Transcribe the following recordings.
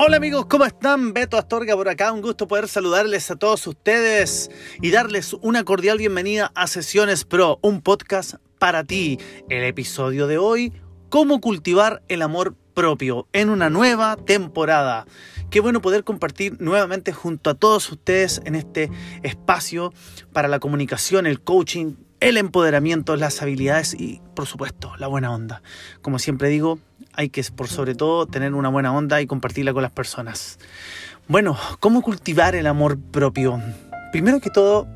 Hola amigos, ¿cómo están? Beto Astorga por acá, un gusto poder saludarles a todos ustedes y darles una cordial bienvenida a Sesiones Pro, un podcast para ti. El episodio de hoy, cómo cultivar el amor propio en una nueva temporada. Qué bueno poder compartir nuevamente junto a todos ustedes en este espacio para la comunicación, el coaching, el empoderamiento, las habilidades y por supuesto la buena onda. Como siempre digo, hay que por sobre todo tener una buena onda y compartirla con las personas. Bueno, ¿cómo cultivar el amor propio? Primero que todo,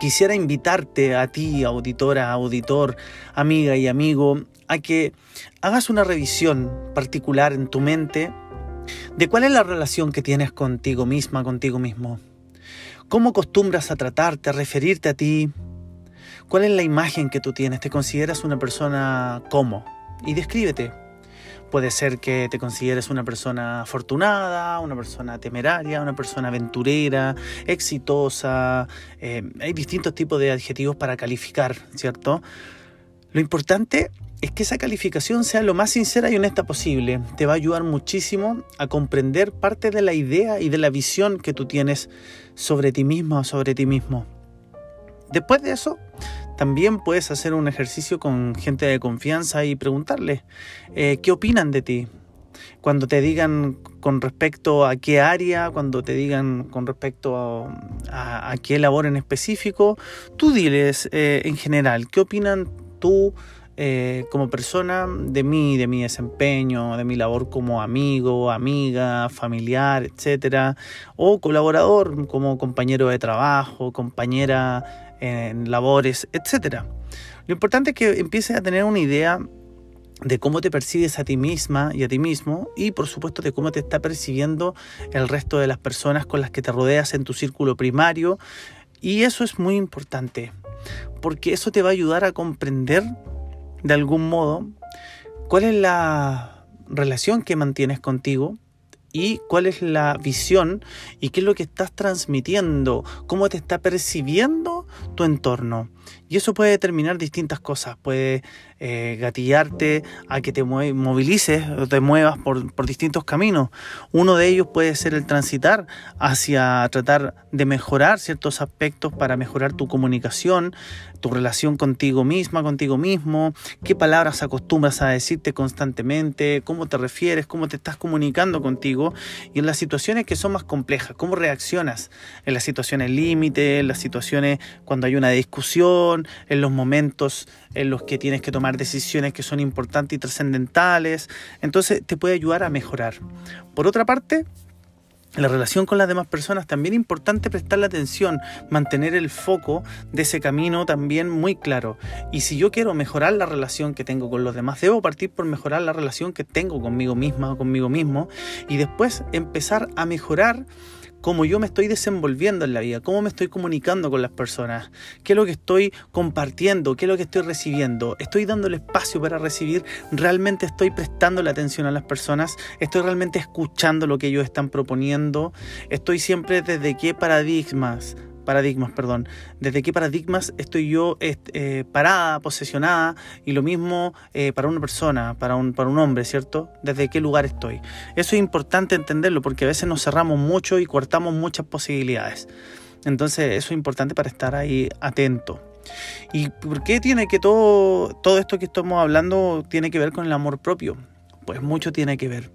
quisiera invitarte a ti, auditora, auditor, amiga y amigo, a que hagas una revisión particular en tu mente de cuál es la relación que tienes contigo misma, contigo mismo. ¿Cómo acostumbras a tratarte, a referirte a ti? ¿Cuál es la imagen que tú tienes? ¿Te consideras una persona como? Y descríbete. Puede ser que te consideres una persona afortunada, una persona temeraria, una persona aventurera, exitosa. Eh, hay distintos tipos de adjetivos para calificar, ¿cierto? Lo importante es que esa calificación sea lo más sincera y honesta posible. Te va a ayudar muchísimo a comprender parte de la idea y de la visión que tú tienes sobre ti mismo o sobre ti mismo. Después de eso, también puedes hacer un ejercicio con gente de confianza y preguntarle eh, qué opinan de ti. Cuando te digan con respecto a qué área, cuando te digan con respecto a, qué labor en específico, tú diles eh, en general qué opinan tú eh, como persona de mí, de mi desempeño, de mi labor como amigo, amiga, familiar, etcétera, o colaborador como compañero de trabajo, compañera en labores, etc. Lo importante es que empieces a tener una idea de cómo te percibes a ti misma y a ti mismo y por supuesto de cómo te está percibiendo el resto de las personas con las que te rodeas en tu círculo primario y eso es muy importante porque eso te va a ayudar a comprender de algún modo cuál es la relación que mantienes contigo y cuál es la visión y qué es lo que estás transmitiendo, cómo te está percibiendo tu entorno. Y eso puede determinar distintas cosas, puede eh, gatillarte a que te movilices o te muevas por, por, distintos caminos. Uno de ellos puede ser el transitar hacia tratar de mejorar ciertos aspectos para mejorar tu comunicación, tu relación contigo misma, contigo mismo, qué palabras acostumbras a decirte constantemente, cómo te refieres, cómo te estás comunicando contigo y en las situaciones que son más complejas, cómo reaccionas en las situaciones límite, en las situaciones cuando hay una discusión, en los momentos en los que tienes que tomar decisiones que son importantes y trascendentales. Entonces te puede ayudar a mejorar. Por otra parte, la relación con las demás personas, también importante prestarle atención, mantener el foco de ese camino también muy claro. Y si yo quiero mejorar la relación que tengo con los demás, debo partir por mejorar la relación que tengo conmigo misma o conmigo mismo y después empezar a mejorar cómo yo me estoy desenvolviendo en la vida, cómo me estoy comunicando con las personas, qué es lo que estoy compartiendo, qué es lo que estoy recibiendo, estoy dando el espacio para recibir, realmente estoy prestando la atención a las personas, estoy realmente escuchando lo que ellos están proponiendo, estoy siempre desde qué paradigmas paradigmas, perdón, desde qué paradigmas estoy yo eh, parada, posesionada, y lo mismo eh, para una persona, para un, para un hombre, ¿cierto? Desde qué lugar estoy. Eso es importante entenderlo porque a veces nos cerramos mucho y cortamos muchas posibilidades. Entonces eso es importante para estar ahí atento. ¿Y por qué tiene que todo, todo esto que estamos hablando tiene que ver con el amor propio? Pues mucho tiene que ver.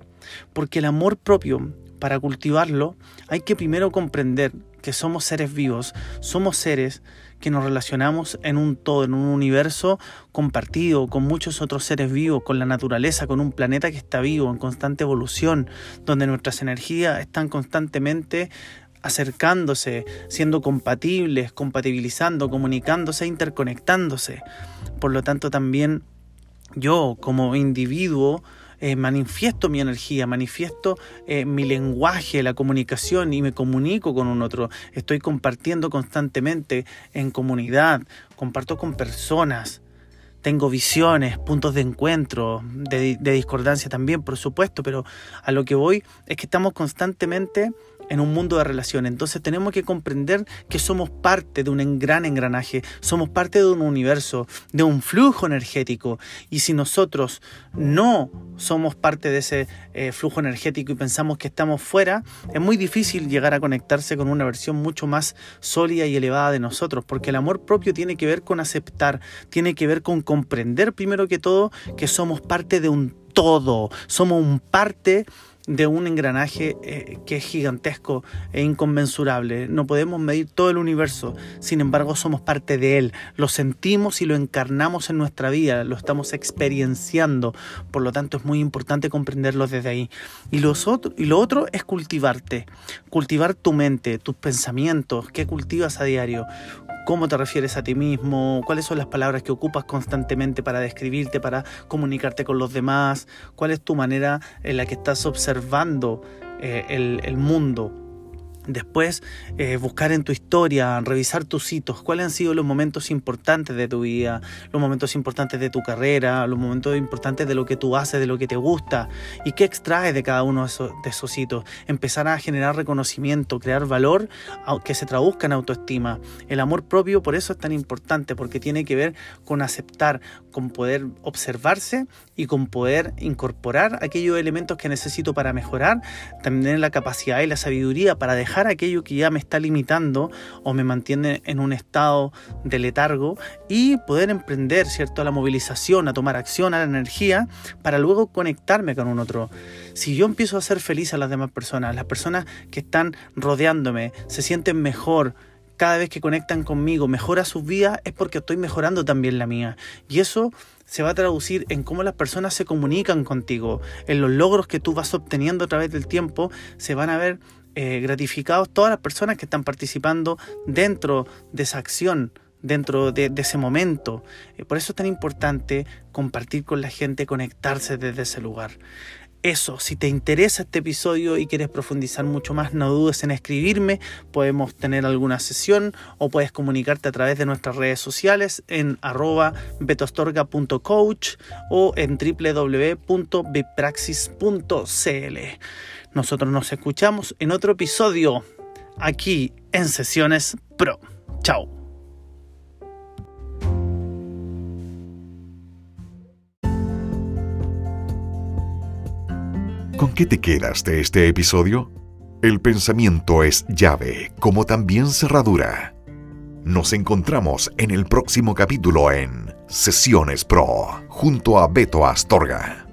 Porque el amor propio, para cultivarlo, hay que primero comprender que somos seres vivos, somos seres que nos relacionamos en un todo, en un universo compartido con muchos otros seres vivos, con la naturaleza, con un planeta que está vivo, en constante evolución, donde nuestras energías están constantemente acercándose, siendo compatibles, compatibilizando, comunicándose, interconectándose. Por lo tanto, también yo como individuo eh, manifiesto mi energía, manifiesto eh, mi lenguaje, la comunicación y me comunico con un otro. Estoy compartiendo constantemente en comunidad, comparto con personas. Tengo visiones, puntos de encuentro, de, de discordancia también, por supuesto, pero a lo que voy es que estamos constantemente en un mundo de relaciones. Entonces tenemos que comprender que somos parte de un gran engranaje, somos parte de un universo, de un flujo energético. Y si nosotros no somos parte de ese eh, flujo energético y pensamos que estamos fuera, es muy difícil llegar a conectarse con una versión mucho más sólida y elevada de nosotros, porque el amor propio tiene que ver con aceptar, tiene que ver con comprender primero que todo que somos parte de un todo, somos un parte de un engranaje eh, que es gigantesco e inconmensurable. No podemos medir todo el universo, sin embargo somos parte de él, lo sentimos y lo encarnamos en nuestra vida, lo estamos experienciando, por lo tanto es muy importante comprenderlo desde ahí. Y, los y lo otro es cultivarte, cultivar tu mente, tus pensamientos, qué cultivas a diario cómo te refieres a ti mismo, cuáles son las palabras que ocupas constantemente para describirte, para comunicarte con los demás, cuál es tu manera en la que estás observando eh, el, el mundo Después, eh, buscar en tu historia, revisar tus hitos, cuáles han sido los momentos importantes de tu vida, los momentos importantes de tu carrera, los momentos importantes de lo que tú haces, de lo que te gusta y qué extraes de cada uno de esos, de hitos. Empezar a generar reconocimiento, crear valor que se traduzca en autoestima. El amor propio por eso es tan importante, porque tiene que ver con aceptar, con poder observarse y con poder incorporar aquellos elementos que necesito para mejorar, también la capacidad y la sabiduría para dejar aquello que ya me está limitando o me mantiene en un estado de letargo y poder emprender, ¿cierto? A la movilización, a tomar acción, a la energía, para luego conectarme con un otro. Si yo empiezo a ser feliz a las demás personas, las personas que están rodeándome se sienten mejor, cada vez que conectan conmigo, mejora sus vidas, es porque estoy mejorando también la mía. Y eso se va a traducir en cómo las personas se comunican contigo, en los logros que tú vas obteniendo a través del tiempo, se van a ver eh, gratificados todas las personas que están participando dentro de esa acción, dentro de, ese momento. Eh, por eso es tan importante compartir con la gente, conectarse desde ese lugar. Eso, si te interesa este episodio y quieres profundizar mucho más, no dudes en escribirme, podemos tener alguna sesión o puedes comunicarte a través de nuestras redes sociales en arroba betostorga.coach o en www.bipraxis.cl. Nosotros nos escuchamos en otro episodio aquí en Sesiones Pro. Chao. ¿Con qué te quedas de este episodio? El pensamiento es llave, como también cerradura. Nos encontramos en el próximo capítulo en Sesiones Pro, junto a Beto Astorga.